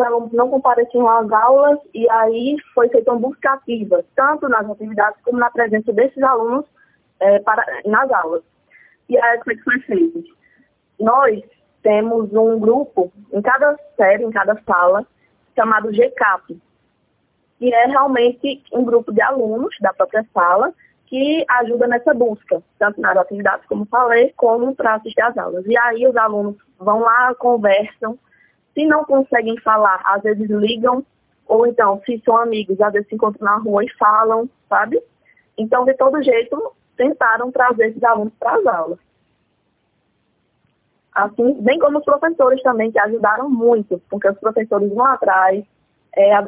alunos não compareciam às aulas e aí foi feita uma busca ativa, tanto nas atividades como na presença desses alunos é, para, nas aulas. E aí, como é que foi feito? Nós temos um grupo em cada série, em cada sala, chamado GCAP, que é realmente um grupo de alunos da própria sala que ajuda nessa busca, tanto nas atividades, como falei, como para assistir às aulas. E aí os alunos vão lá, conversam, se não conseguem falar, às vezes ligam, ou então, se são amigos, às vezes se encontram na rua e falam, sabe? Então, de todo jeito, tentaram trazer esses alunos para as aulas. Assim, bem como os professores também, que ajudaram muito, porque os professores vão atrás, é,